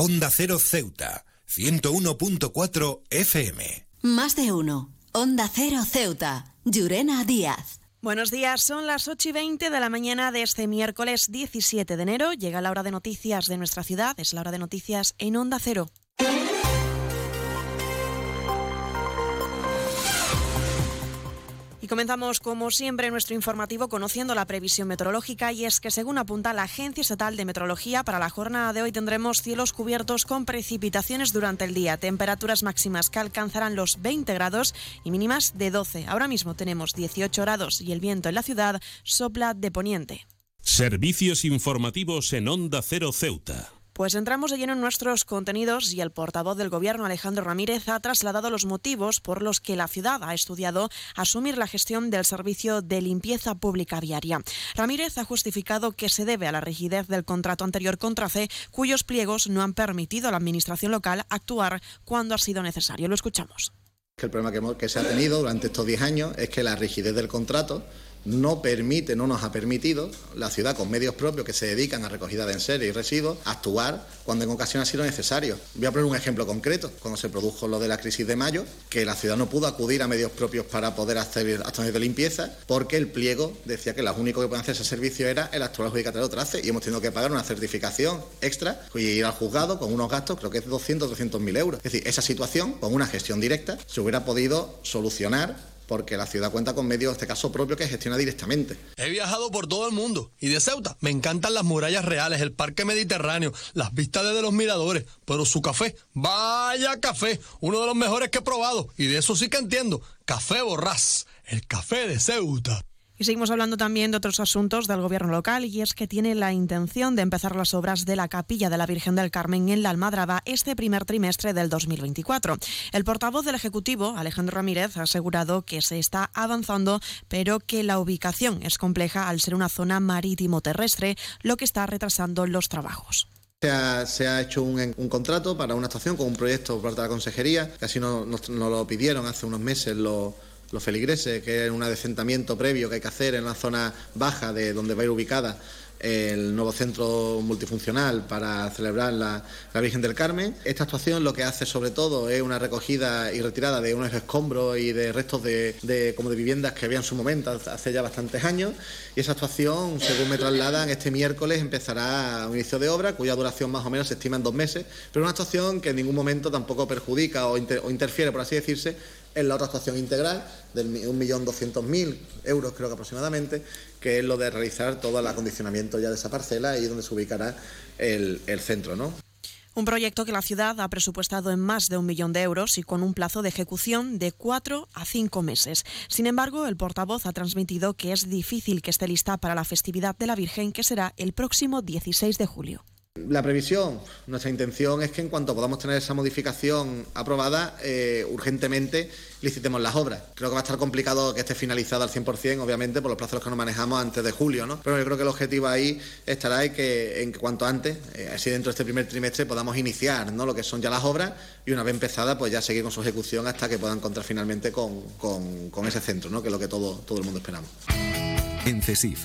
Onda Cero Ceuta, 101.4 FM. Más de uno. Onda Cero Ceuta, Llurena Díaz. Buenos días, son las 8 y 20 de la mañana de este miércoles 17 de enero. Llega la hora de noticias de nuestra ciudad, es la hora de noticias en Onda Cero. Comenzamos, como siempre, nuestro informativo conociendo la previsión meteorológica y es que, según apunta la Agencia Estatal de Meteorología, para la jornada de hoy tendremos cielos cubiertos con precipitaciones durante el día, temperaturas máximas que alcanzarán los 20 grados y mínimas de 12. Ahora mismo tenemos 18 grados y el viento en la ciudad sopla de poniente. Servicios informativos en Onda Cero Ceuta. Pues entramos de lleno en nuestros contenidos y el portavoz del Gobierno, Alejandro Ramírez, ha trasladado los motivos por los que la ciudad ha estudiado asumir la gestión del servicio de limpieza pública viaria. Ramírez ha justificado que se debe a la rigidez del contrato anterior contra C, cuyos pliegos no han permitido a la Administración local actuar cuando ha sido necesario. Lo escuchamos. El problema que, se ha tenido durante estos 10 años es que la rigidez del contrato no permite, no nos ha permitido la ciudad con medios propios que se dedican a recogida de enseres y residuos actuar cuando en ocasión ha sido necesario. Voy a poner un ejemplo concreto. Cuando se produjo lo de la crisis de mayo, que la ciudad no pudo acudir a medios propios para poder hacer acciones de limpieza porque el pliego decía que lo único que pueden hacer ese servicio era el actual adjudicatario trace y hemos tenido que pagar una certificación extra y ir al juzgado con unos gastos, creo que es 200, 300 mil euros. Es decir, esa situación con una gestión directa se hubiera podido solucionar porque la ciudad cuenta con medios, en este caso propio, que gestiona directamente. He viajado por todo el mundo y de Ceuta me encantan las murallas reales, el parque mediterráneo, las vistas desde los miradores, pero su café, vaya café, uno de los mejores que he probado y de eso sí que entiendo, Café Borrás, el café de Ceuta. Y seguimos hablando también de otros asuntos del gobierno local y es que tiene la intención de empezar las obras de la capilla de la Virgen del Carmen en la Almadraba este primer trimestre del 2024. El portavoz del Ejecutivo, Alejandro Ramírez, ha asegurado que se está avanzando, pero que la ubicación es compleja al ser una zona marítimo-terrestre, lo que está retrasando los trabajos. Se ha, hecho un, contrato para una estación con un proyecto por parte de la consejería, que así nos, nos lo pidieron hace unos meses los los feligreses, que es un adecentamiento previo que hay que hacer en la zona baja de donde va a ir ubicada el nuevo centro multifuncional para celebrar la, Virgen del Carmen. Esta actuación lo que hace sobre todo es una recogida y retirada de unos escombros y de restos de, como de viviendas que había en su momento hace ya bastantes años y esa actuación, según me trasladan, este miércoles empezará un inicio de obra cuya duración más o menos se estima en dos meses, pero una actuación que en ningún momento tampoco perjudica o interfiere, por así decirse, en la otra actuación integral del 1.200.000 euros creo que aproximadamente, que es lo de realizar todo el acondicionamiento ya de esa parcela y donde se ubicará el, el centro, ¿no? Un proyecto que la ciudad ha presupuestado en más de un millón de euros y con un plazo de ejecución de cuatro a cinco meses. Sin embargo, el portavoz ha transmitido que es difícil que esté lista para la festividad de la Virgen, que será el próximo 16 de julio. La previsión, nuestra intención es que en cuanto podamos tener esa modificación aprobada, eh, urgentemente licitemos las obras. Creo que va a estar complicado que esté finalizada al 100%, obviamente, por los plazos que nos manejamos antes de julio, ¿no? Pero yo creo que el objetivo ahí estará en que en cuanto antes, eh, así dentro de este primer trimestre, podamos iniciar ¿no? lo que son ya las obras y una vez empezada, pues ya seguir con su ejecución hasta que puedan encontrar finalmente con, con ese centro, ¿no? que es lo que todo, todo el mundo esperamos. En CESIF,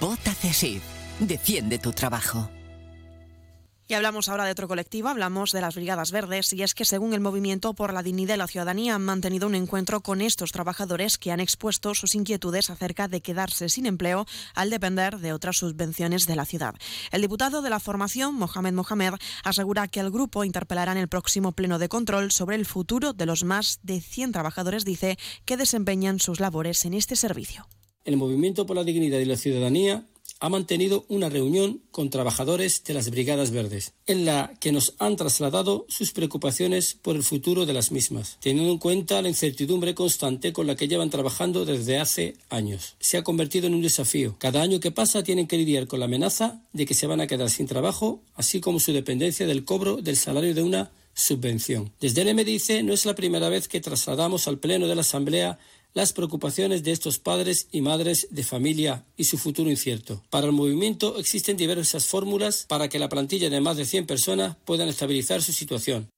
Vota CESIF. Defiende tu trabajo. Y hablamos ahora de otro colectivo, hablamos de las Brigadas Verdes, y es que según el Movimiento por la Dignidad de la Ciudadanía han mantenido un encuentro con estos trabajadores que han expuesto sus inquietudes acerca de quedarse sin empleo al depender de otras subvenciones de la ciudad. El diputado de la formación, Mohamed Mohamed, asegura que el grupo interpelará en el próximo pleno de control sobre el futuro de los más de 100 trabajadores, dice, que desempeñan sus labores en este servicio. El Movimiento por la Dignidad de la Ciudadanía ha mantenido una reunión con trabajadores de las Brigadas Verdes, en la que nos han trasladado sus preocupaciones por el futuro de las mismas, teniendo en cuenta la incertidumbre constante con la que llevan trabajando desde hace años. Se ha convertido en un desafío. Cada año que pasa tienen que lidiar con la amenaza de que se van a quedar sin trabajo, así como su dependencia del cobro del salario de una subvención. Desde el MDIC no es la primera vez que trasladamos al Pleno de la Asamblea las preocupaciones de estos padres y madres de familia y su futuro incierto. Para el movimiento existen diversas fórmulas para que la plantilla de más de 100 personas puedan estabilizar su situación.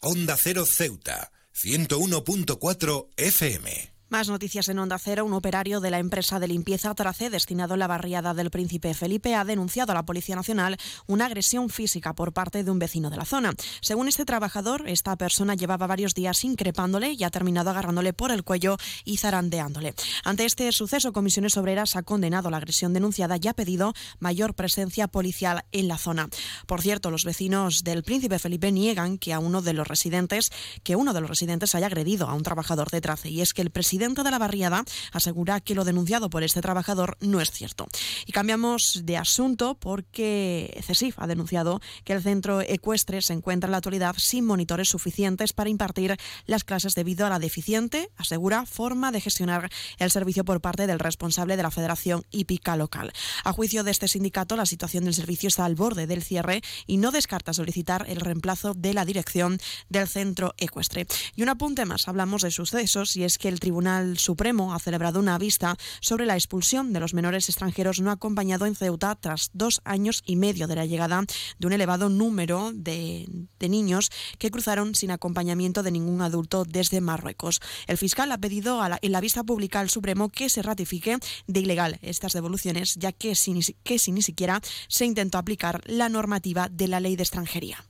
Onda Cero Ceuta, 101.4 FM. Más noticias en Onda Cero. Un operario de la empresa de limpieza Trace, destinado en la barriada del Príncipe Felipe, ha denunciado a la Policía Nacional una agresión física por parte de un vecino de la zona. Según este trabajador, esta persona llevaba varios días increpándole y ha terminado agarrándole por el cuello y zarandeándole. Ante este suceso, Comisiones Obreras ha condenado la agresión denunciada y ha pedido mayor presencia policial en la zona. Por cierto, los vecinos del Príncipe Felipe niegan que a uno de los residentes, que uno de los residentes haya agredido a un trabajador de Trace. Y es que el presidente presidente de la barriada asegura que lo denunciado por este trabajador no es cierto. Y cambiamos de asunto porque CESIF ha denunciado que el centro ecuestre se encuentra en la actualidad sin monitores suficientes para impartir las clases debido a la deficiente, asegura, forma de gestionar el servicio por parte del responsable de la Federación Hípica local. A juicio de este sindicato, la situación del servicio está al borde del cierre y no descarta solicitar el reemplazo de la dirección del centro ecuestre. Y un apunte más, hablamos de sucesos y es que el Tribunal Supremo ha celebrado una vista sobre la expulsión de los menores extranjeros no acompañados en Ceuta tras dos años y medio de la llegada de un elevado número de, niños que cruzaron sin acompañamiento de ningún adulto desde Marruecos. El fiscal ha pedido a la, en la vista pública al Supremo que se ratifique de ilegal estas devoluciones, ya que que si ni siquiera se intentó aplicar la normativa de la ley de extranjería.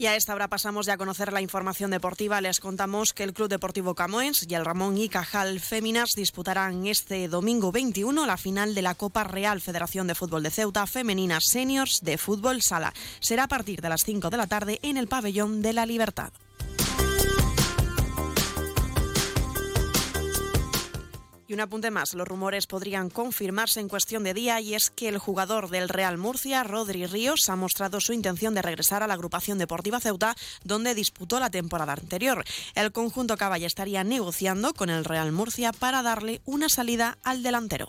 Y a esta hora pasamos ya a conocer la información deportiva. Les contamos que el Club Deportivo Camoens y el Ramón y Cajal Féminas disputarán este domingo 21 la final de la Copa Real Federación de Fútbol de Ceuta Femeninas Seniors de Fútbol Sala. Será a partir de las 5 de la tarde en el Pabellón de la Libertad. Y un apunte más, los rumores podrían confirmarse en cuestión de día y es que el jugador del Real Murcia, Rodri Ríos, ha mostrado su intención de regresar a la agrupación deportiva Ceuta, donde disputó la temporada anterior. El conjunto Caballa estaría negociando con el Real Murcia para darle una salida al delantero.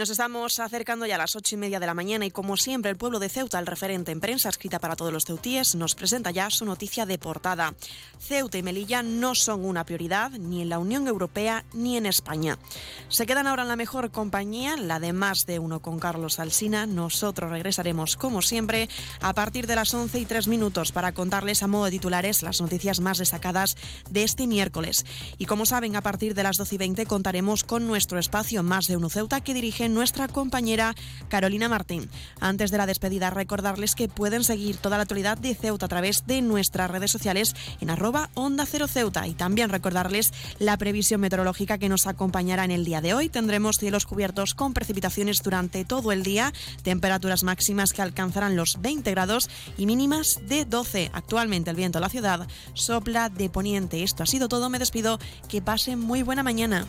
Nos estamos acercando ya a las ocho y media de la mañana y como siempre el pueblo de Ceuta, el referente en prensa escrita para todos los ceutíes, nos presenta ya su noticia de portada. Ceuta y Melilla no son una prioridad ni en la Unión Europea ni en España. Se quedan ahora en la mejor compañía, la de más de uno con Carlos Alsina. Nosotros regresaremos como siempre a partir de las once y tres minutos para contarles a modo de titulares las noticias más destacadas de este miércoles. Y como saben, a partir de las doce y veinte contaremos con nuestro espacio Más de uno Ceuta que dirige nuestra compañera Carolina Martín. Antes de la despedida, recordarles que pueden seguir toda la actualidad de Ceuta a través de nuestras redes sociales en arroba Onda Cero Ceuta y también recordarles la previsión meteorológica que nos acompañará en el día de hoy. Tendremos cielos cubiertos con precipitaciones durante todo el día, temperaturas máximas que alcanzarán los 20 grados y mínimas de 12. Actualmente el viento en la ciudad sopla de poniente. Esto ha sido todo, me despido, que pasen muy buena mañana.